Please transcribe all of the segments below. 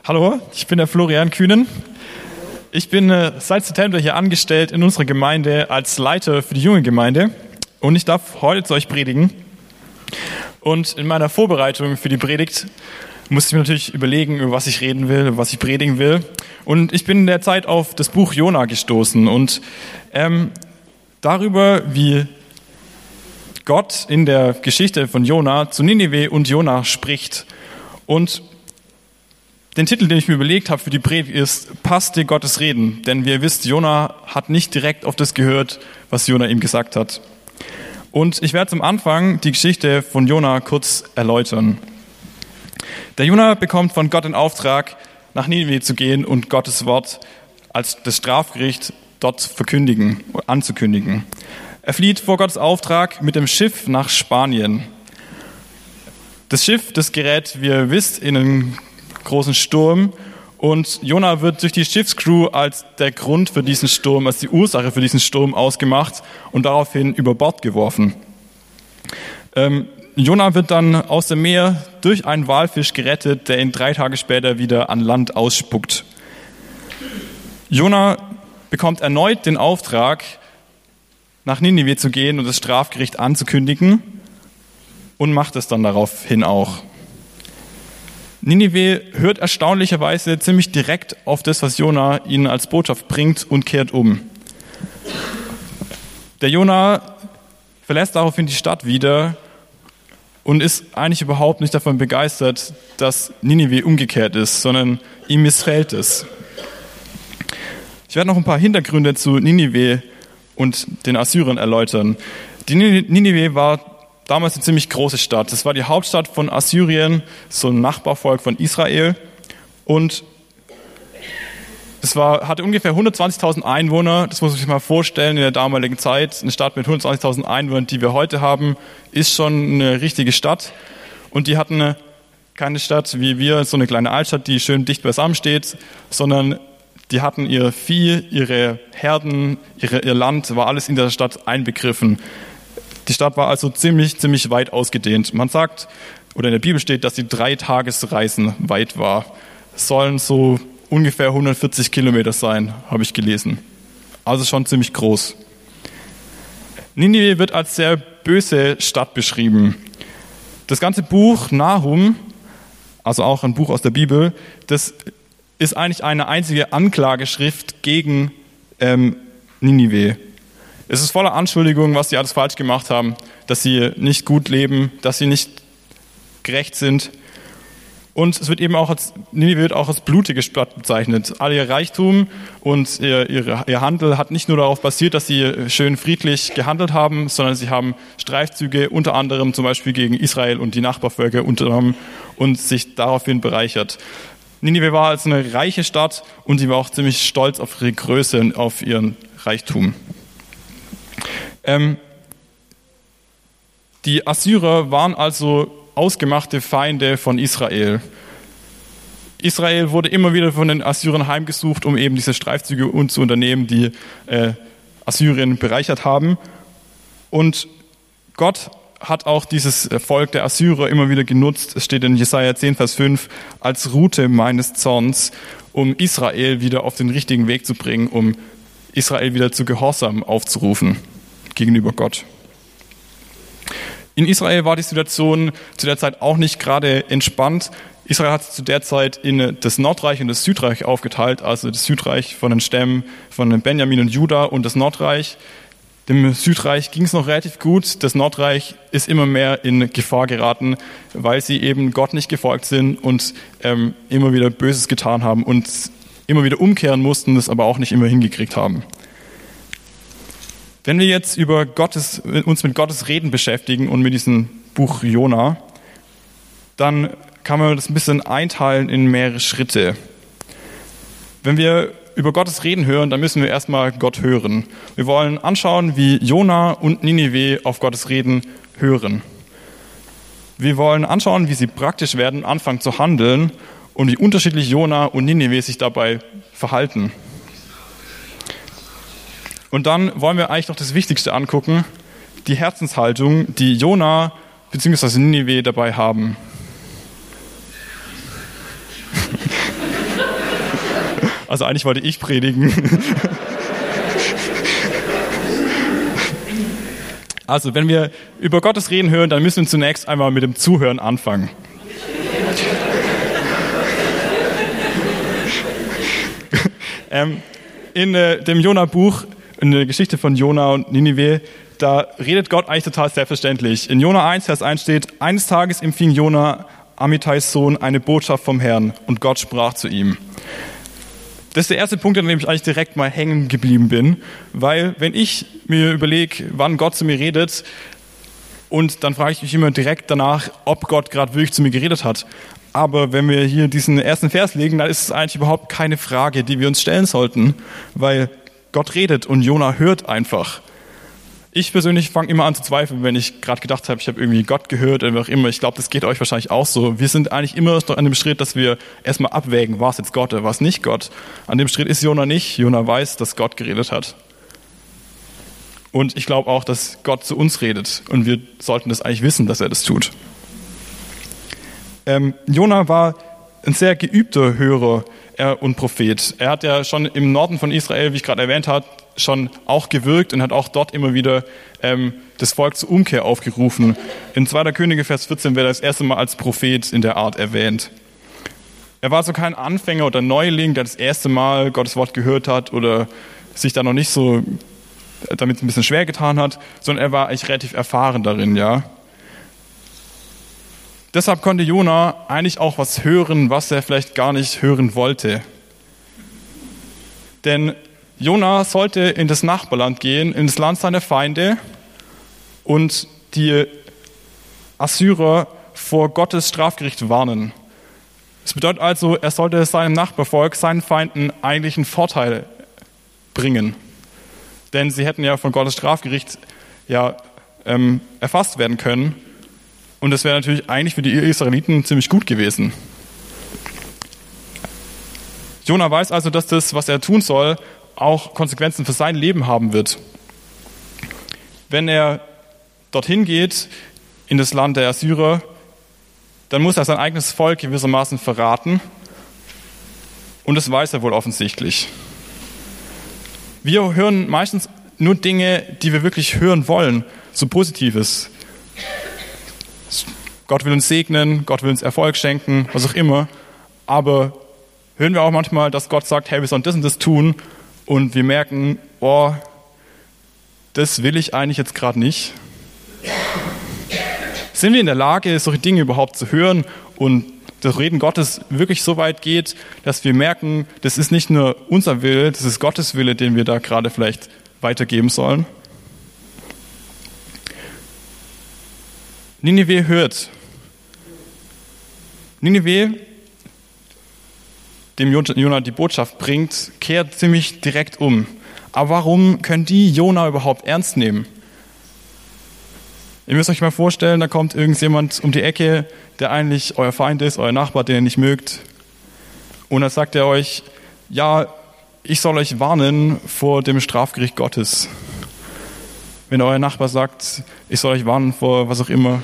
Hallo, ich bin der Florian Kühnen. Ich bin äh, seit September hier angestellt in unserer Gemeinde als Leiter für die junge Gemeinde und ich darf heute zu euch predigen. Und in meiner Vorbereitung für die Predigt musste ich mir natürlich überlegen, über was ich reden will, was ich predigen will. Und ich bin in der Zeit auf das Buch Jona gestoßen und ähm, darüber, wie Gott in der Geschichte von Jona zu Ninive und Jona spricht. Und den Titel, den ich mir überlegt habe für die Predigt ist, passt dir Gottes Reden. Denn wie ihr wisst, Jona hat nicht direkt auf das gehört, was Jona ihm gesagt hat. Und ich werde zum Anfang die Geschichte von Jona kurz erläutern. Der Jona bekommt von Gott den Auftrag, nach Ninive zu gehen und Gottes Wort als das Strafgericht dort verkündigen, anzukündigen. Er flieht vor Gottes Auftrag mit dem Schiff nach Spanien. Das Schiff, das gerät, wie ihr wisst, in einen großen Sturm und Jona wird durch die Schiffscrew als der Grund für diesen Sturm, als die Ursache für diesen Sturm ausgemacht und daraufhin über Bord geworfen. Ähm, Jona wird dann aus dem Meer durch einen Walfisch gerettet, der ihn drei Tage später wieder an Land ausspuckt. Jona bekommt erneut den Auftrag, nach Ninive zu gehen und das Strafgericht anzukündigen und macht es dann daraufhin auch. Ninive hört erstaunlicherweise ziemlich direkt auf das, was Jona ihnen als Botschaft bringt und kehrt um. Der Jona verlässt daraufhin die Stadt wieder und ist eigentlich überhaupt nicht davon begeistert, dass Ninive umgekehrt ist, sondern ihm missfällt es. Ich werde noch ein paar Hintergründe zu Ninive und den Assyrern erläutern. Die Ninive war damals eine ziemlich große Stadt. Das war die Hauptstadt von Assyrien, so ein Nachbarvolk von Israel. Und es war, hatte ungefähr 120.000 Einwohner. Das muss man sich mal vorstellen in der damaligen Zeit. Eine Stadt mit 120.000 Einwohnern, die wir heute haben, ist schon eine richtige Stadt. Und die hatten keine Stadt wie wir, so eine kleine Altstadt, die schön dicht beisammen steht, sondern die hatten ihr Vieh, ihre Herden, ihre, ihr Land, war alles in der Stadt einbegriffen. Die Stadt war also ziemlich, ziemlich weit ausgedehnt. Man sagt, oder in der Bibel steht, dass sie drei Tagesreisen weit war. Sollen so ungefähr 140 Kilometer sein, habe ich gelesen. Also schon ziemlich groß. Ninive wird als sehr böse Stadt beschrieben. Das ganze Buch Nahum, also auch ein Buch aus der Bibel, das ist eigentlich eine einzige Anklageschrift gegen ähm, Ninive. Es ist voller Anschuldigungen, was sie alles falsch gemacht haben, dass sie nicht gut leben, dass sie nicht gerecht sind. Und es wird eben auch als, Ninive wird auch als blutige Stadt bezeichnet. All ihr Reichtum und ihr, ihr, ihr Handel hat nicht nur darauf basiert, dass sie schön friedlich gehandelt haben, sondern sie haben Streifzüge unter anderem zum Beispiel gegen Israel und die Nachbarvölker unternommen und sich daraufhin bereichert. Ninive war als eine reiche Stadt und sie war auch ziemlich stolz auf ihre Größe und auf ihren Reichtum. Ähm, die Assyrer waren also ausgemachte Feinde von Israel. Israel wurde immer wieder von den Assyrern heimgesucht, um eben diese Streifzüge zu unternehmen, die äh, Assyrien bereichert haben. Und Gott hat auch dieses Volk der Assyrer immer wieder genutzt, es steht in Jesaja 10, Vers 5, als Route meines Zorns, um Israel wieder auf den richtigen Weg zu bringen, um Israel wieder zu Gehorsam aufzurufen gegenüber Gott. In Israel war die Situation zu der Zeit auch nicht gerade entspannt. Israel hat sich zu der Zeit in das Nordreich und das Südreich aufgeteilt, also das Südreich von den Stämmen von Benjamin und Juda und das Nordreich. Dem Südreich ging es noch relativ gut. Das Nordreich ist immer mehr in Gefahr geraten, weil sie eben Gott nicht gefolgt sind und ähm, immer wieder Böses getan haben und immer wieder umkehren mussten, das aber auch nicht immer hingekriegt haben. Wenn wir jetzt über Gottes, uns mit Gottes Reden beschäftigen und mit diesem Buch Jona, dann kann man das ein bisschen einteilen in mehrere Schritte. Wenn wir über Gottes Reden hören, dann müssen wir erstmal Gott hören. Wir wollen anschauen, wie Jona und Ninive auf Gottes Reden hören. Wir wollen anschauen, wie sie praktisch werden, anfangen zu handeln und wie unterschiedlich Jona und Ninive sich dabei verhalten. Und dann wollen wir eigentlich noch das Wichtigste angucken, die Herzenshaltung, die Jona bzw. Ninive dabei haben. Also eigentlich wollte ich predigen. Also, wenn wir über Gottes Reden hören, dann müssen wir zunächst einmal mit dem Zuhören anfangen. Ähm, in äh, dem Jona-Buch, in der Geschichte von Jona und Ninive, da redet Gott eigentlich total selbstverständlich. In Jona 1, Vers 1 steht, eines Tages empfing Jona, Amittais Sohn, eine Botschaft vom Herrn und Gott sprach zu ihm. Das ist der erste Punkt, an dem ich eigentlich direkt mal hängen geblieben bin, weil wenn ich mir überlege, wann Gott zu mir redet, und dann frage ich mich immer direkt danach, ob Gott gerade wirklich zu mir geredet hat. Aber wenn wir hier diesen ersten Vers legen, dann ist es eigentlich überhaupt keine Frage, die wir uns stellen sollten, weil Gott redet und Jona hört einfach. Ich persönlich fange immer an zu zweifeln, wenn ich gerade gedacht habe, ich habe irgendwie Gott gehört oder wie auch immer. Ich glaube, das geht euch wahrscheinlich auch so. Wir sind eigentlich immer noch an dem Schritt, dass wir erstmal abwägen, war es jetzt Gott oder war es nicht Gott. An dem Schritt ist Jona nicht. Jona weiß, dass Gott geredet hat. Und ich glaube auch, dass Gott zu uns redet. Und wir sollten das eigentlich wissen, dass er das tut. Ähm, Jona war ein sehr geübter Hörer und Prophet. Er hat ja schon im Norden von Israel, wie ich gerade erwähnt habe, schon auch gewirkt und hat auch dort immer wieder ähm, das Volk zur Umkehr aufgerufen. In 2. Könige, Vers 14 wird er das erste Mal als Prophet in der Art erwähnt. Er war so kein Anfänger oder Neuling, der das erste Mal Gottes Wort gehört hat oder sich da noch nicht so damit ein bisschen schwer getan hat, sondern er war eigentlich relativ erfahren darin, ja. Deshalb konnte Jona eigentlich auch was hören, was er vielleicht gar nicht hören wollte. Denn Jona sollte in das Nachbarland gehen, in das Land seiner Feinde und die Assyrer vor Gottes Strafgericht warnen. Das bedeutet also, er sollte seinem Nachbarvolk, seinen Feinden eigentlich einen Vorteil bringen. Denn sie hätten ja von Gottes Strafgericht ja ähm, erfasst werden können. Und das wäre natürlich eigentlich für die Israeliten ziemlich gut gewesen. Jona weiß also, dass das, was er tun soll, auch Konsequenzen für sein Leben haben wird. Wenn er dorthin geht, in das Land der Assyrer, dann muss er sein eigenes Volk gewissermaßen verraten. Und das weiß er wohl offensichtlich. Wir hören meistens nur Dinge, die wir wirklich hören wollen, so Positives. Gott will uns segnen, Gott will uns Erfolg schenken, was auch immer. Aber hören wir auch manchmal, dass Gott sagt, hey, wir sollen das und das tun und wir merken, oh, das will ich eigentlich jetzt gerade nicht. Sind wir in der Lage, solche Dinge überhaupt zu hören und das Reden Gottes wirklich so weit geht, dass wir merken, das ist nicht nur unser Wille, das ist Gottes Wille, den wir da gerade vielleicht weitergeben sollen? Nineveh hört. Nineveh dem Jona die Botschaft bringt, kehrt ziemlich direkt um. Aber warum können die Jona überhaupt ernst nehmen? Ihr müsst euch mal vorstellen, da kommt irgendjemand um die Ecke, der eigentlich euer Feind ist, euer Nachbar, den ihr nicht mögt. Und dann sagt er euch, ja, ich soll euch warnen vor dem Strafgericht Gottes. Wenn euer Nachbar sagt, ich soll euch warnen vor was auch immer,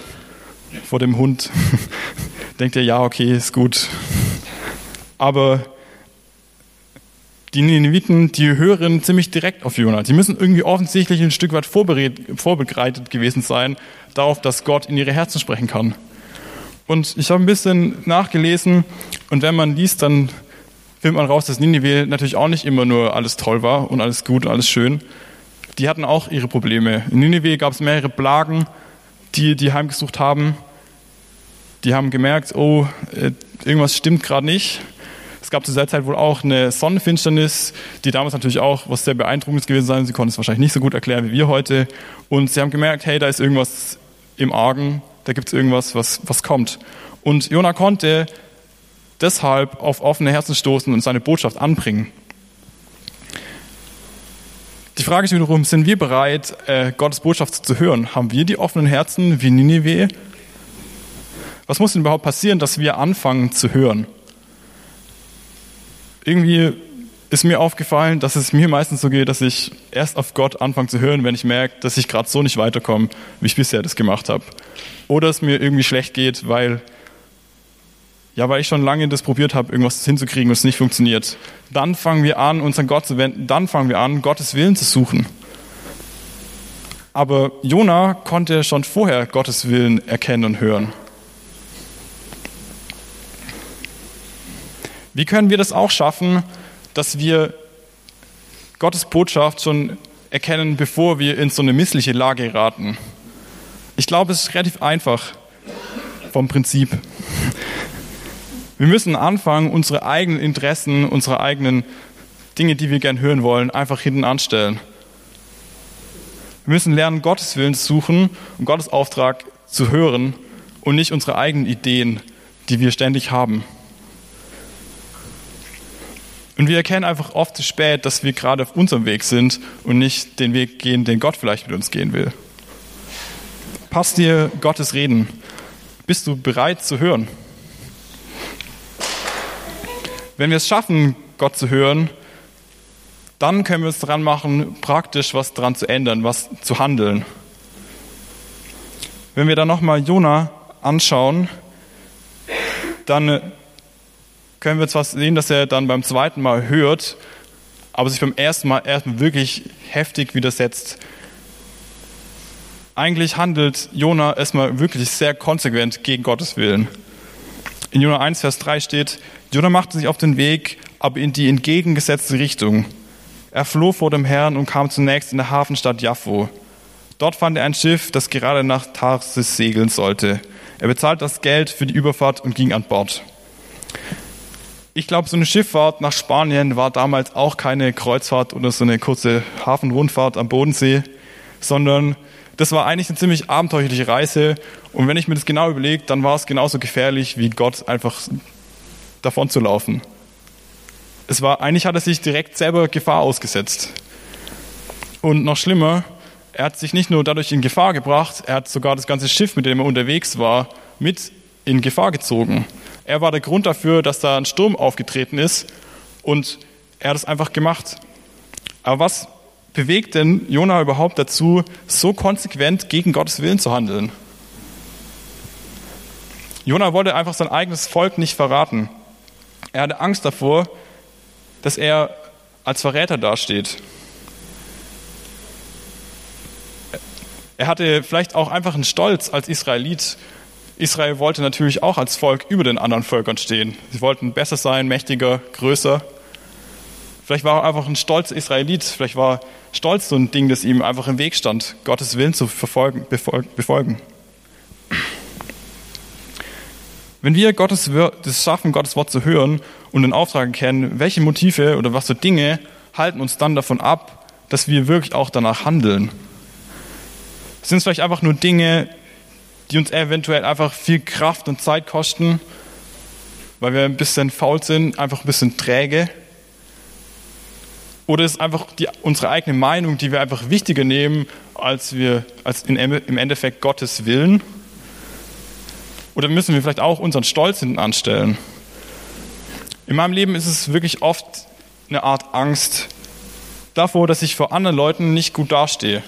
vor dem Hund, denkt ihr, ja, okay, ist gut. Aber die Nineviten, die hören ziemlich direkt auf Jona. Die müssen irgendwie offensichtlich ein Stück weit vorbereitet gewesen sein darauf, dass Gott in ihre Herzen sprechen kann. Und ich habe ein bisschen nachgelesen und wenn man liest, dann findet man raus, dass Nineveh natürlich auch nicht immer nur alles toll war und alles gut und alles schön. Die hatten auch ihre Probleme. In Nineveh gab es mehrere Plagen, die die heimgesucht haben. Die haben gemerkt, oh, äh, irgendwas stimmt gerade nicht. Es gab zu dieser Zeit wohl auch eine Sonnenfinsternis, die damals natürlich auch was sehr beeindruckendes gewesen sein. Sie konnten es wahrscheinlich nicht so gut erklären wie wir heute. Und sie haben gemerkt, hey, da ist irgendwas im Argen, da gibt es irgendwas, was, was kommt. Und Jona konnte deshalb auf offene Herzen stoßen und seine Botschaft anbringen. Die Frage ist wiederum, sind wir bereit, äh, Gottes Botschaft zu hören? Haben wir die offenen Herzen wie Ninive? Was muss denn überhaupt passieren, dass wir anfangen zu hören? irgendwie ist mir aufgefallen, dass es mir meistens so geht, dass ich erst auf Gott anfange zu hören, wenn ich merke, dass ich gerade so nicht weiterkomme, wie ich bisher das gemacht habe. Oder es mir irgendwie schlecht geht, weil Ja, weil ich schon lange das probiert habe, irgendwas hinzukriegen und es nicht funktioniert. Dann fangen wir an, uns an Gott zu wenden. Dann fangen wir an, Gottes Willen zu suchen. Aber Jona konnte schon vorher Gottes Willen erkennen und hören. Wie können wir das auch schaffen, dass wir Gottes Botschaft schon erkennen, bevor wir in so eine missliche Lage geraten? Ich glaube, es ist relativ einfach vom Prinzip. Wir müssen anfangen, unsere eigenen Interessen, unsere eigenen Dinge, die wir gern hören wollen, einfach hinten anstellen. Wir müssen lernen, Gottes Willen zu suchen und Gottes Auftrag zu hören und nicht unsere eigenen Ideen, die wir ständig haben. Und wir erkennen einfach oft zu spät, dass wir gerade auf unserem Weg sind und nicht den Weg gehen, den Gott vielleicht mit uns gehen will. Passt dir Gottes Reden? Bist du bereit zu hören? Wenn wir es schaffen, Gott zu hören, dann können wir uns dran machen, praktisch was dran zu ändern, was zu handeln. Wenn wir dann nochmal Jona anschauen, dann können wir zwar sehen, dass er dann beim zweiten Mal hört, aber sich beim ersten Mal erstmal wirklich heftig widersetzt. Eigentlich handelt Jona erstmal wirklich sehr konsequent gegen Gottes Willen. In Jona 1, Vers 3 steht, Jonah machte sich auf den Weg, aber in die entgegengesetzte Richtung. Er floh vor dem Herrn und kam zunächst in der Hafenstadt Jaffo. Dort fand er ein Schiff, das gerade nach Tarsis segeln sollte. Er bezahlte das Geld für die Überfahrt und ging an Bord. Ich glaube, so eine Schifffahrt nach Spanien war damals auch keine Kreuzfahrt oder so eine kurze Hafenrundfahrt am Bodensee, sondern das war eigentlich eine ziemlich abenteuerliche Reise. Und wenn ich mir das genau überlege, dann war es genauso gefährlich, wie Gott einfach davon zu laufen. Es war, eigentlich hat er sich direkt selber Gefahr ausgesetzt. Und noch schlimmer, er hat sich nicht nur dadurch in Gefahr gebracht, er hat sogar das ganze Schiff, mit dem er unterwegs war, mit in Gefahr gezogen. Er war der Grund dafür, dass da ein Sturm aufgetreten ist und er hat es einfach gemacht. Aber was bewegt denn Jona überhaupt dazu, so konsequent gegen Gottes Willen zu handeln? Jona wollte einfach sein eigenes Volk nicht verraten. Er hatte Angst davor, dass er als Verräter dasteht. Er hatte vielleicht auch einfach einen Stolz als Israelit. Israel wollte natürlich auch als Volk über den anderen Völkern stehen. Sie wollten besser sein, mächtiger, größer. Vielleicht war er einfach ein stolzer Israelit. Vielleicht war Stolz so ein Ding, das ihm einfach im Weg stand, Gottes Willen zu verfolgen, befolgen. Wenn wir Gottes, das schaffen, Gottes Wort zu hören und den Auftrag erkennen, welche Motive oder was für Dinge halten uns dann davon ab, dass wir wirklich auch danach handeln? Sind es vielleicht einfach nur Dinge, die uns eventuell einfach viel Kraft und Zeit kosten, weil wir ein bisschen faul sind, einfach ein bisschen träge? Oder ist es einfach die, unsere eigene Meinung, die wir einfach wichtiger nehmen, als wir als in, im Endeffekt Gottes Willen? Oder müssen wir vielleicht auch unseren Stolz hinten anstellen? In meinem Leben ist es wirklich oft eine Art Angst davor, dass ich vor anderen Leuten nicht gut dastehe.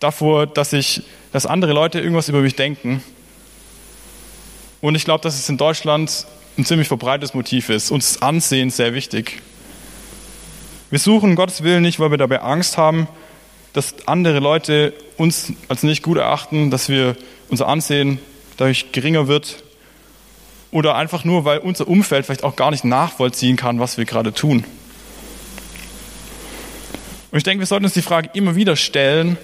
Davor, dass ich, dass andere Leute irgendwas über mich denken. Und ich glaube, dass es in Deutschland ein ziemlich verbreitetes Motiv ist. Uns Ansehen sehr wichtig. Wir suchen Gottes Willen nicht, weil wir dabei Angst haben, dass andere Leute uns als nicht gut erachten, dass wir unser Ansehen dadurch geringer wird oder einfach nur, weil unser Umfeld vielleicht auch gar nicht nachvollziehen kann, was wir gerade tun. Und ich denke, wir sollten uns die Frage immer wieder stellen,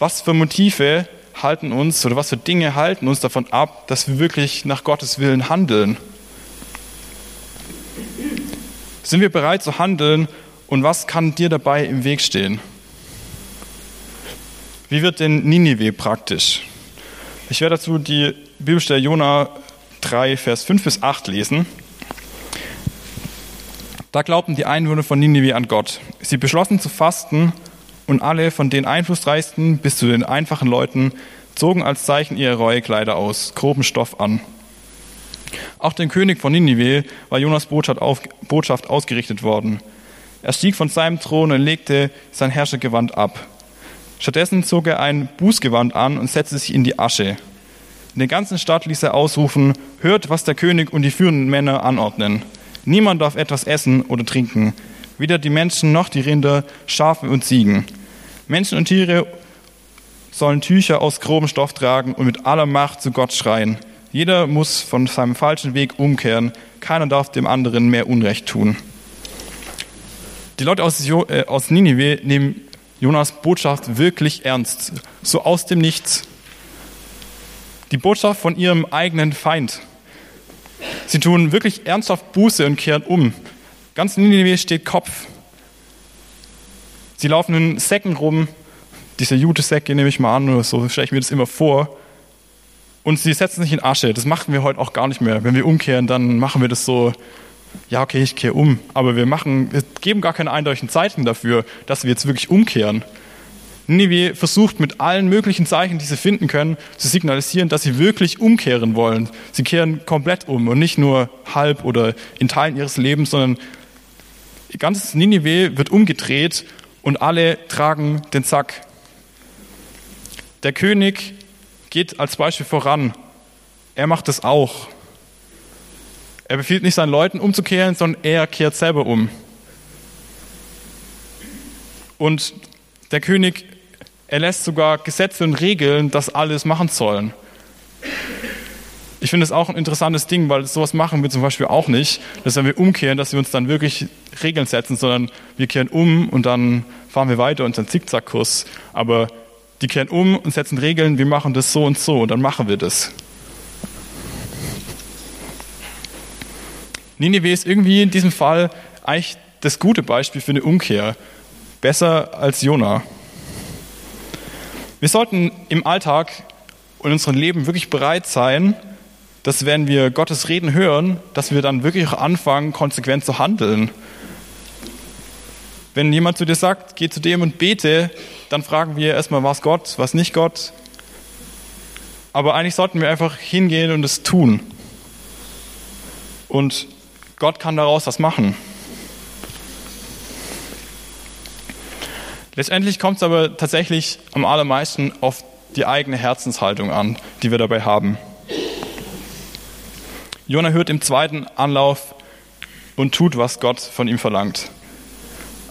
was für Motive halten uns oder was für Dinge halten uns davon ab, dass wir wirklich nach Gottes Willen handeln. Sind wir bereit zu handeln und was kann dir dabei im Weg stehen? Wie wird denn Ninive praktisch? Ich werde dazu die Bibelstelle Jona 3, Vers 5 bis 8 lesen. Da glaubten die Einwohner von Ninive an Gott. Sie beschlossen zu fasten und alle von den einflussreichsten bis zu den einfachen Leuten zogen als Zeichen ihre Reuekleider aus, groben Stoff an. Auch dem König von Ninive war Jonas Botschaft, auf, Botschaft ausgerichtet worden. Er stieg von seinem Thron und legte sein Herrschergewand ab. Stattdessen zog er ein Bußgewand an und setzte sich in die Asche. In der ganzen Stadt ließ er ausrufen, hört, was der König und die führenden Männer anordnen. Niemand darf etwas essen oder trinken, weder die Menschen noch die Rinder, Schafe und Ziegen. Menschen und Tiere sollen Tücher aus grobem Stoff tragen und mit aller Macht zu Gott schreien. Jeder muss von seinem falschen Weg umkehren. Keiner darf dem anderen mehr Unrecht tun. Die Leute aus, äh, aus Ninive nehmen Jonas Botschaft wirklich ernst. So aus dem Nichts. Die Botschaft von ihrem eigenen Feind. Sie tun wirklich ernsthaft Buße und kehren um. Ganz Ninive steht Kopf. Sie laufen in Säcken rum, diese Jutesäcke nehme ich mal an, oder so stelle ich mir das immer vor. Und sie setzen sich in Asche. Das machen wir heute auch gar nicht mehr. Wenn wir umkehren, dann machen wir das so, ja, okay, ich kehre um. Aber wir machen, wir geben gar keine eindeutigen Zeichen dafür, dass wir jetzt wirklich umkehren. Ninive versucht mit allen möglichen Zeichen, die sie finden können, zu signalisieren, dass sie wirklich umkehren wollen. Sie kehren komplett um und nicht nur halb oder in Teilen ihres Lebens, sondern ganzes Ninive wird umgedreht und alle tragen den Sack. Der König geht als Beispiel voran. Er macht es auch. Er befiehlt nicht seinen Leuten umzukehren, sondern er kehrt selber um. Und der König erlässt sogar Gesetze und Regeln, dass alles machen sollen. Ich finde es auch ein interessantes Ding, weil sowas machen wir zum Beispiel auch nicht, dass wenn wir umkehren, dass wir uns dann wirklich Regeln setzen, sondern wir kehren um und dann fahren wir weiter unseren Zickzackkurs. Aber die kehren um und setzen Regeln, wir machen das so und so und dann machen wir das. Ninive ist irgendwie in diesem Fall eigentlich das gute Beispiel für eine Umkehr. Besser als Jona. Wir sollten im Alltag und in unserem Leben wirklich bereit sein, dass wenn wir Gottes Reden hören, dass wir dann wirklich auch anfangen, konsequent zu handeln. Wenn jemand zu dir sagt, geh zu dem und bete, dann fragen wir erstmal, was Gott, was nicht Gott. Aber eigentlich sollten wir einfach hingehen und es tun. Und Gott kann daraus was machen. Letztendlich kommt es aber tatsächlich am allermeisten auf die eigene Herzenshaltung an, die wir dabei haben. Jona hört im zweiten Anlauf und tut, was Gott von ihm verlangt.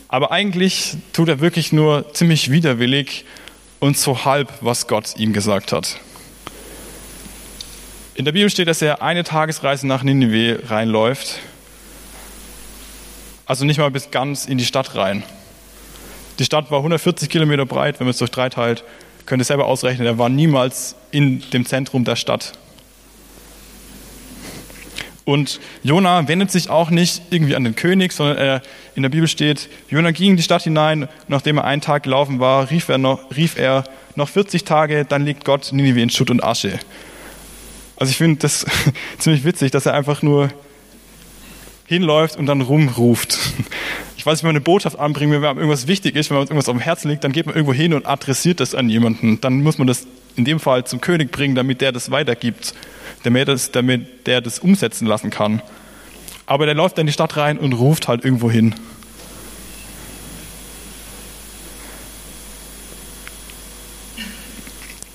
Aber eigentlich tut er wirklich nur ziemlich widerwillig und so halb, was Gott ihm gesagt hat. In der Bibel steht, dass er eine Tagesreise nach Ninive reinläuft. Also nicht mal bis ganz in die Stadt rein. Die Stadt war 140 Kilometer breit, wenn man es durch drei teilt. Könnt ihr selber ausrechnen, er war niemals in dem Zentrum der Stadt. Und Jona wendet sich auch nicht irgendwie an den König, sondern er, in der Bibel steht, Jona ging in die Stadt hinein, nachdem er einen Tag gelaufen war, rief er noch, rief er, noch 40 Tage, dann liegt Gott Ninive in Schutt und Asche. Also ich finde das ziemlich witzig, dass er einfach nur hinläuft und dann rumruft. Ich weiß, wenn man eine Botschaft anbringt, wenn einem irgendwas wichtig ist, wenn man irgendwas auf dem Herzen liegt, dann geht man irgendwo hin und adressiert das an jemanden. Dann muss man das in dem Fall zum König bringen, damit der das weitergibt damit, das, damit der das umsetzen lassen kann. Aber der läuft dann in die Stadt rein und ruft halt irgendwo hin.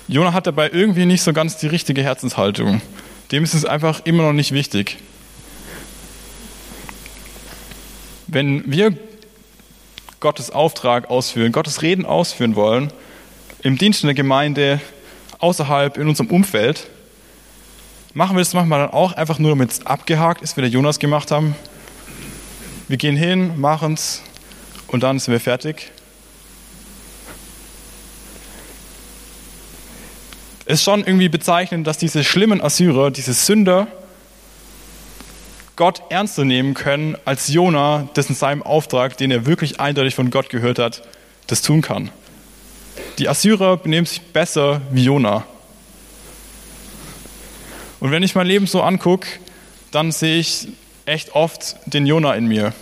Jonah hat dabei irgendwie nicht so ganz die richtige Herzenshaltung. Dem ist es einfach immer noch nicht wichtig. Wenn wir Gottes Auftrag ausführen, Gottes Reden ausführen wollen, im Dienst in der Gemeinde, außerhalb, in unserem Umfeld, Machen wir das manchmal dann auch einfach nur, damit es abgehakt ist, wie der Jonas gemacht haben? Wir gehen hin, machen es und dann sind wir fertig. Es ist schon irgendwie bezeichnend, dass diese schlimmen Assyrer, diese Sünder, Gott ernster nehmen können, als Jona, dessen seinem Auftrag, den er wirklich eindeutig von Gott gehört hat, das tun kann. Die Assyrer benehmen sich besser wie Jona. Und wenn ich mein Leben so angucke, dann sehe ich echt oft den Jona in mir.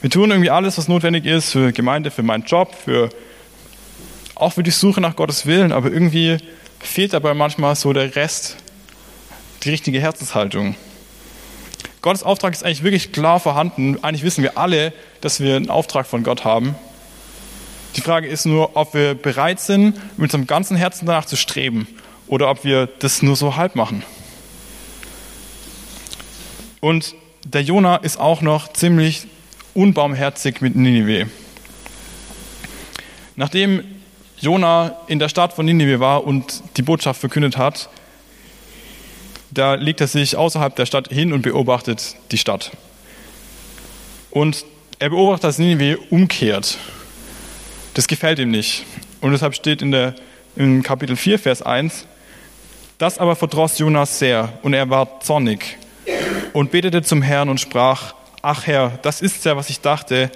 Wir tun irgendwie alles, was notwendig ist für Gemeinde, für meinen Job, für auch für die Suche nach Gottes Willen, aber irgendwie fehlt dabei manchmal so der Rest, die richtige Herzenshaltung. Gottes Auftrag ist eigentlich wirklich klar vorhanden. Eigentlich wissen wir alle, dass wir einen Auftrag von Gott haben. Die Frage ist nur, ob wir bereit sind, mit unserem ganzen Herzen danach zu streben oder ob wir das nur so halb machen. Und der Jona ist auch noch ziemlich unbarmherzig mit Ninive. Nachdem Jona in der Stadt von Ninive war und die Botschaft verkündet hat, da legt er sich außerhalb der Stadt hin und beobachtet die Stadt. Und er beobachtet, dass Ninive umkehrt. Das gefällt ihm nicht. Und deshalb steht in, der, in Kapitel 4, Vers 1, das aber verdross Jonas sehr und er war zornig und betete zum Herrn und sprach, ach Herr, das ist ja, was ich dachte,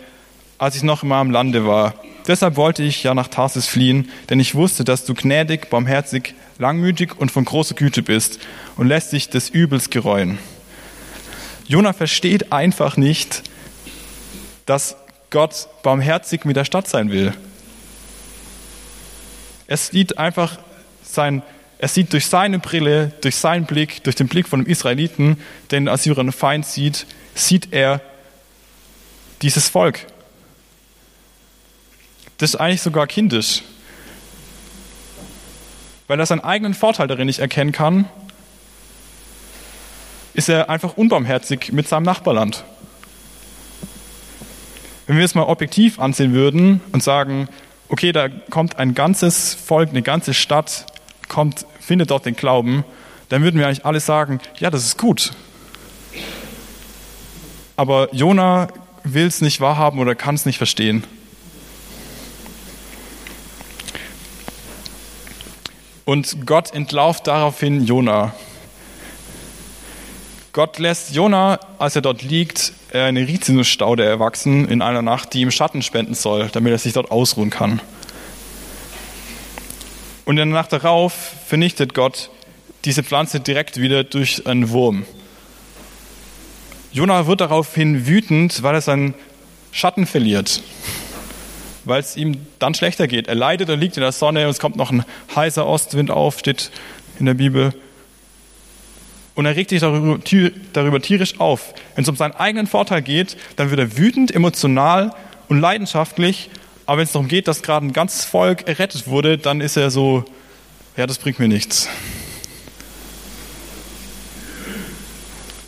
als ich noch in meinem Lande war. Deshalb wollte ich ja nach Tarsis fliehen, denn ich wusste, dass du gnädig, barmherzig, langmütig und von großer Güte bist und lässt dich des Übels gereuen. Jonah versteht einfach nicht, dass Gott barmherzig mit der Stadt sein will. Er sieht einfach sein, er sieht durch seine Brille, durch seinen Blick, durch den Blick von dem Israeliten, den Assyrern Feind sieht, sieht er dieses Volk. Das ist eigentlich sogar kindisch. Weil er seinen eigenen Vorteil darin nicht erkennen kann, ist er einfach unbarmherzig mit seinem Nachbarland. Wenn wir es mal objektiv ansehen würden und sagen, okay, da kommt ein ganzes Volk, eine ganze Stadt, kommt, findet dort den Glauben, dann würden wir eigentlich alle sagen, ja, das ist gut. Aber Jona will es nicht wahrhaben oder kann es nicht verstehen. Und Gott entlauft daraufhin Jona. Gott lässt Jona, als er dort liegt, eine Rizinusstaude erwachsen in einer Nacht, die ihm Schatten spenden soll, damit er sich dort ausruhen kann. Und in der Nacht darauf vernichtet Gott diese Pflanze direkt wieder durch einen Wurm. Jona wird daraufhin wütend, weil er seinen Schatten verliert weil es ihm dann schlechter geht. Er leidet, er liegt in der Sonne und es kommt noch ein heißer Ostwind auf, steht in der Bibel. Und er regt sich darüber tierisch auf. Wenn es um seinen eigenen Vorteil geht, dann wird er wütend, emotional und leidenschaftlich. Aber wenn es darum geht, dass gerade ein ganzes Volk errettet wurde, dann ist er so, ja, das bringt mir nichts.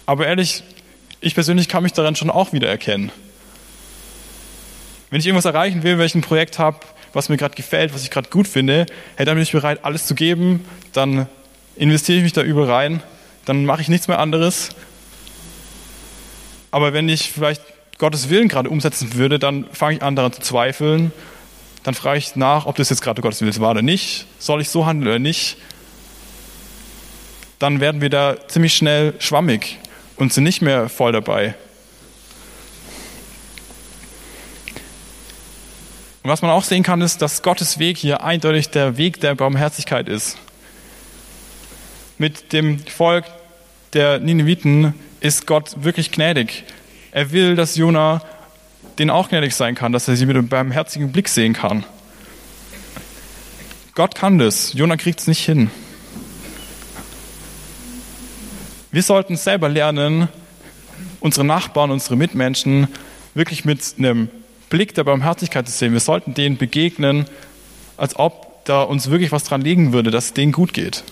Aber ehrlich, ich persönlich kann mich daran schon auch wieder erkennen. Wenn ich irgendwas erreichen will, wenn ich ein Projekt habe, was mir gerade gefällt, was ich gerade gut finde, hey, dann bin ich bereit, alles zu geben, dann investiere ich mich da über rein, dann mache ich nichts mehr anderes. Aber wenn ich vielleicht Gottes Willen gerade umsetzen würde, dann fange ich an daran zu zweifeln. Dann frage ich nach, ob das jetzt gerade Gottes Willen war oder nicht. Soll ich so handeln oder nicht? Dann werden wir da ziemlich schnell schwammig und sind nicht mehr voll dabei. Und was man auch sehen kann, ist, dass Gottes Weg hier eindeutig der Weg der Barmherzigkeit ist. Mit dem Volk der Nineviten ist Gott wirklich gnädig. Er will, dass Jona den auch gnädig sein kann, dass er sie mit einem barmherzigen Blick sehen kann. Gott kann das. Jona kriegt es nicht hin. Wir sollten selber lernen, unsere Nachbarn, unsere Mitmenschen wirklich mit einem Blick der Barmherzigkeit zu sehen. Wir sollten denen begegnen, als ob da uns wirklich was dran liegen würde, dass es denen gut geht.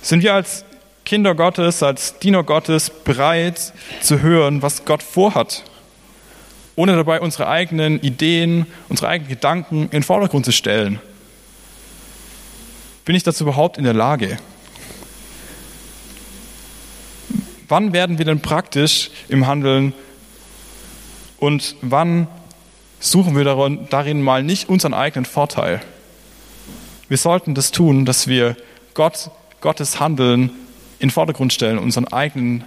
Sind wir als Kinder Gottes, als Diener Gottes bereit zu hören, was Gott vorhat, ohne dabei unsere eigenen Ideen, unsere eigenen Gedanken in den Vordergrund zu stellen? Bin ich dazu überhaupt in der Lage? Wann werden wir denn praktisch im Handeln und wann suchen wir darin mal nicht unseren eigenen Vorteil? Wir sollten das tun, dass wir Gott, Gottes Handeln in den Vordergrund stellen, unseren eigenen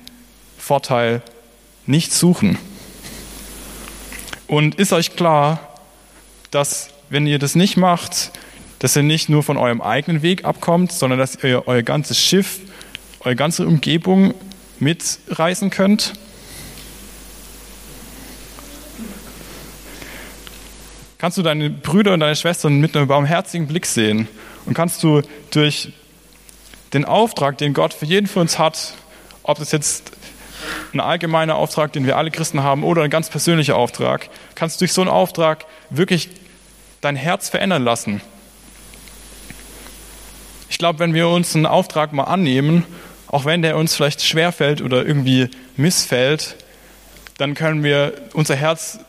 Vorteil nicht suchen. Und ist euch klar, dass wenn ihr das nicht macht, dass ihr nicht nur von eurem eigenen Weg abkommt, sondern dass ihr euer ganzes Schiff, eure ganze Umgebung mitreißen könnt? kannst du deine Brüder und deine Schwestern mit einem barmherzigen Blick sehen und kannst du durch den Auftrag, den Gott für jeden von uns hat, ob das jetzt ein allgemeiner Auftrag, den wir alle Christen haben, oder ein ganz persönlicher Auftrag, kannst du durch so einen Auftrag wirklich dein Herz verändern lassen. Ich glaube, wenn wir uns einen Auftrag mal annehmen, auch wenn der uns vielleicht schwerfällt oder irgendwie missfällt, dann können wir unser Herz,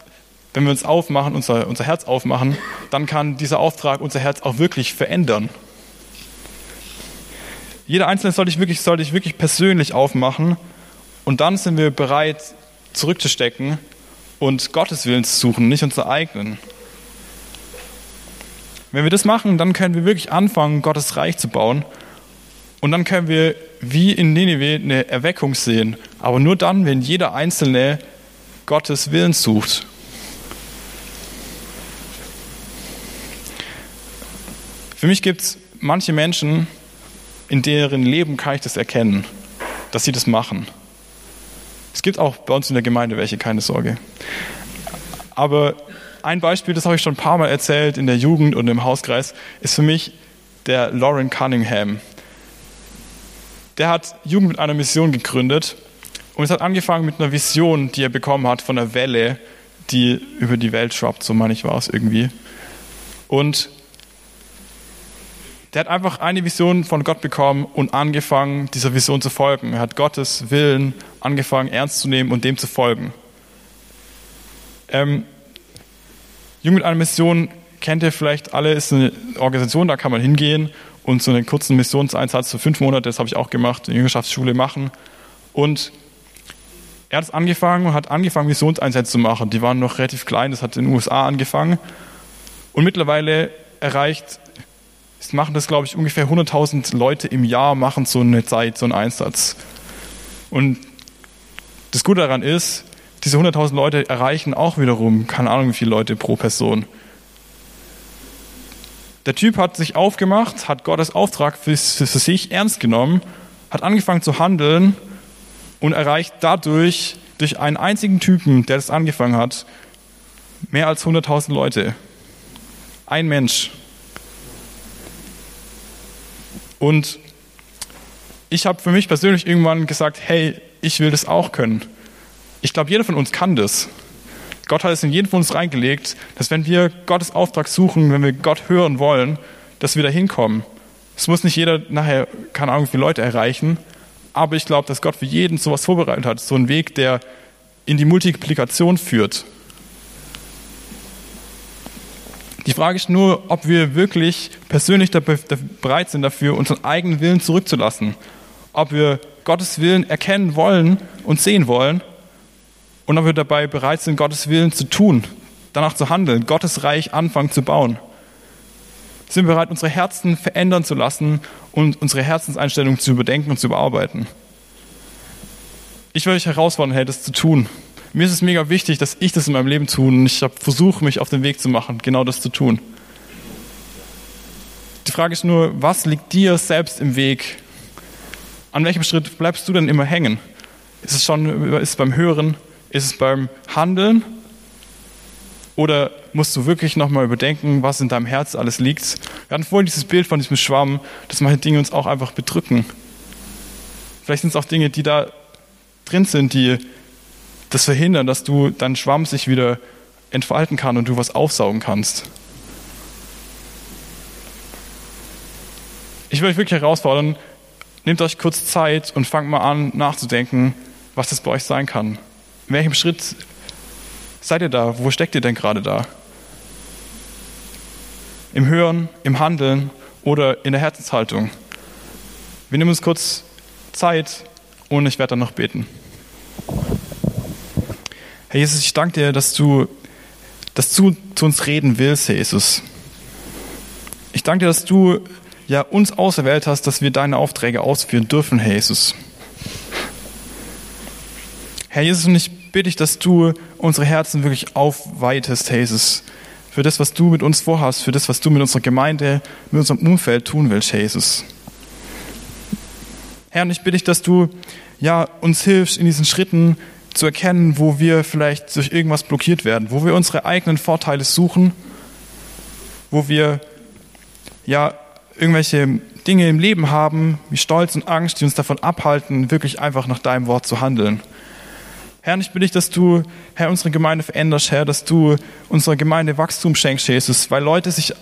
wenn wir uns aufmachen, unser, unser Herz aufmachen, dann kann dieser Auftrag unser Herz auch wirklich verändern. Jeder Einzelne sollte ich wirklich, sollte ich wirklich persönlich aufmachen und dann sind wir bereit, zurückzustecken und Gottes Willen zu suchen, nicht unser eigenen. Wenn wir das machen, dann können wir wirklich anfangen, Gottes Reich zu bauen. Und dann können wir wie in Nineveh eine Erweckung sehen. Aber nur dann, wenn jeder Einzelne Gottes Willen sucht. Für mich gibt es manche Menschen, in deren Leben kann ich das erkennen, dass sie das machen. Es gibt auch bei uns in der Gemeinde welche, keine Sorge. Aber ein Beispiel, das habe ich schon ein paar Mal erzählt in der Jugend und im Hauskreis, ist für mich der Lauren Cunningham. Der hat Jugend mit einer Mission gegründet und es hat angefangen mit einer Vision, die er bekommen hat von einer Welle, die über die Welt schwappt, so meine ich war es irgendwie. Und der hat einfach eine Vision von Gott bekommen und angefangen, dieser Vision zu folgen. Er hat Gottes Willen angefangen ernst zu nehmen und dem zu folgen. Ähm, Jugend mit einer Mission kennt ihr vielleicht alle, ist eine Organisation, da kann man hingehen und so einen kurzen Missionseinsatz für fünf Monate, das habe ich auch gemacht, in Jüngerschaftsschule machen. Und er hat es angefangen und hat angefangen, Missionseinsätze zu machen. Die waren noch relativ klein, das hat in den USA angefangen. Und mittlerweile erreicht es machen das, glaube ich, ungefähr 100.000 Leute im Jahr machen so eine Zeit, so einen Einsatz. Und das Gute daran ist, diese 100.000 Leute erreichen auch wiederum, keine Ahnung wie viele Leute pro Person. Der Typ hat sich aufgemacht, hat Gottes Auftrag für, für, für sich ernst genommen, hat angefangen zu handeln und erreicht dadurch, durch einen einzigen Typen, der das angefangen hat, mehr als 100.000 Leute. Ein Mensch. Und ich habe für mich persönlich irgendwann gesagt, hey, ich will das auch können. Ich glaube, jeder von uns kann das. Gott hat es in jeden von uns reingelegt, dass wenn wir Gottes Auftrag suchen, wenn wir Gott hören wollen, dass wir da hinkommen. Es muss nicht jeder nachher, keine Ahnung, viele Leute erreichen, aber ich glaube, dass Gott für jeden sowas vorbereitet hat, so einen Weg, der in die Multiplikation führt. Die Frage ist nur, ob wir wirklich persönlich bereit sind dafür, unseren eigenen Willen zurückzulassen. Ob wir Gottes Willen erkennen wollen und sehen wollen und ob wir dabei bereit sind, Gottes Willen zu tun, danach zu handeln, Gottes Reich anfangen zu bauen. Sind wir bereit, unsere Herzen verändern zu lassen und unsere Herzenseinstellung zu überdenken und zu bearbeiten? Ich will euch herausfordern, hey, das zu tun. Mir ist es mega wichtig, dass ich das in meinem Leben tue und ich versuche, mich auf den Weg zu machen, genau das zu tun. Die Frage ist nur, was liegt dir selbst im Weg? An welchem Schritt bleibst du denn immer hängen? Ist es schon ist es beim Hören? Ist es beim Handeln? Oder musst du wirklich nochmal überdenken, was in deinem Herz alles liegt? Wir hatten vorhin dieses Bild von diesem Schwamm, dass manche Dinge uns auch einfach bedrücken. Vielleicht sind es auch Dinge, die da drin sind, die das verhindern, dass du dein Schwamm sich wieder entfalten kann und du was aufsaugen kannst. Ich will euch wirklich herausfordern, nehmt euch kurz Zeit und fangt mal an nachzudenken, was das bei euch sein kann. In welchem Schritt seid ihr da? Wo steckt ihr denn gerade da? Im Hören, im Handeln oder in der Herzenshaltung? Wir nehmen uns kurz Zeit und ich werde dann noch beten. Herr Jesus, ich danke dir, dass du, dass du zu uns reden willst, Herr Jesus. Ich danke dir, dass du ja uns auserwählt hast, dass wir deine Aufträge ausführen dürfen, Herr Jesus. Herr Jesus, und ich bitte dich, dass du unsere Herzen wirklich aufweitest, Herr Jesus, für das, was du mit uns vorhast, für das, was du mit unserer Gemeinde, mit unserem Umfeld tun willst, Herr Jesus. Herr, und ich bitte dich, dass du ja uns hilfst in diesen Schritten, zu erkennen, wo wir vielleicht durch irgendwas blockiert werden, wo wir unsere eigenen Vorteile suchen, wo wir ja irgendwelche Dinge im Leben haben, wie Stolz und Angst, die uns davon abhalten, wirklich einfach nach deinem Wort zu handeln. Herr, ich bitte dich, dass du, Herr, unsere Gemeinde veränderst, Herr, dass du unserer Gemeinde Wachstum schenkst, Jesus, weil Leute sich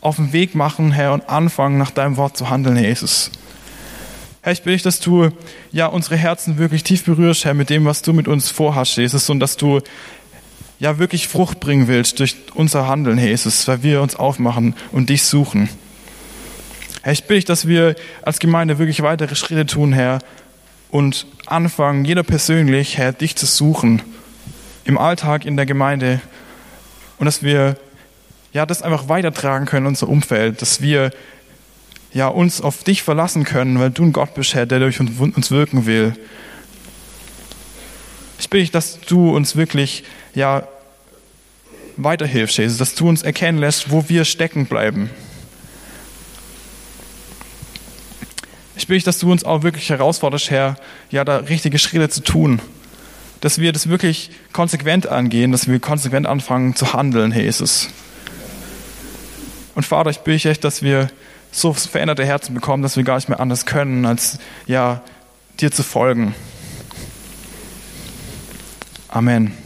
auf den Weg machen, Herr, und anfangen, nach deinem Wort zu handeln, Jesus. Herr, ich bitte dich, dass du ja unsere Herzen wirklich tief berührst, Herr, mit dem, was du mit uns vorhast, Jesus, und dass du ja wirklich Frucht bringen willst durch unser Handeln, Jesus, weil wir uns aufmachen und dich suchen. Herr, ich bitte dich, dass wir als Gemeinde wirklich weitere Schritte tun, Herr, und anfangen, jeder persönlich, Herr, dich zu suchen, im Alltag, in der Gemeinde, und dass wir ja das einfach weitertragen können, unser Umfeld, dass wir ja uns auf dich verlassen können, weil du ein Gott bist, Herr, der durch uns wirken will. Ich bitte dich, dass du uns wirklich ja weiterhilfst, Jesus, dass du uns erkennen lässt, wo wir stecken bleiben. Ich bitte dich, dass du uns auch wirklich herausforderst, Herr, ja, da richtige Schritte zu tun. Dass wir das wirklich konsequent angehen, dass wir konsequent anfangen zu handeln, Jesus. Und Vater, ich bitte dich, dass wir so veränderte Herzen bekommen, dass wir gar nicht mehr anders können, als ja, dir zu folgen. Amen.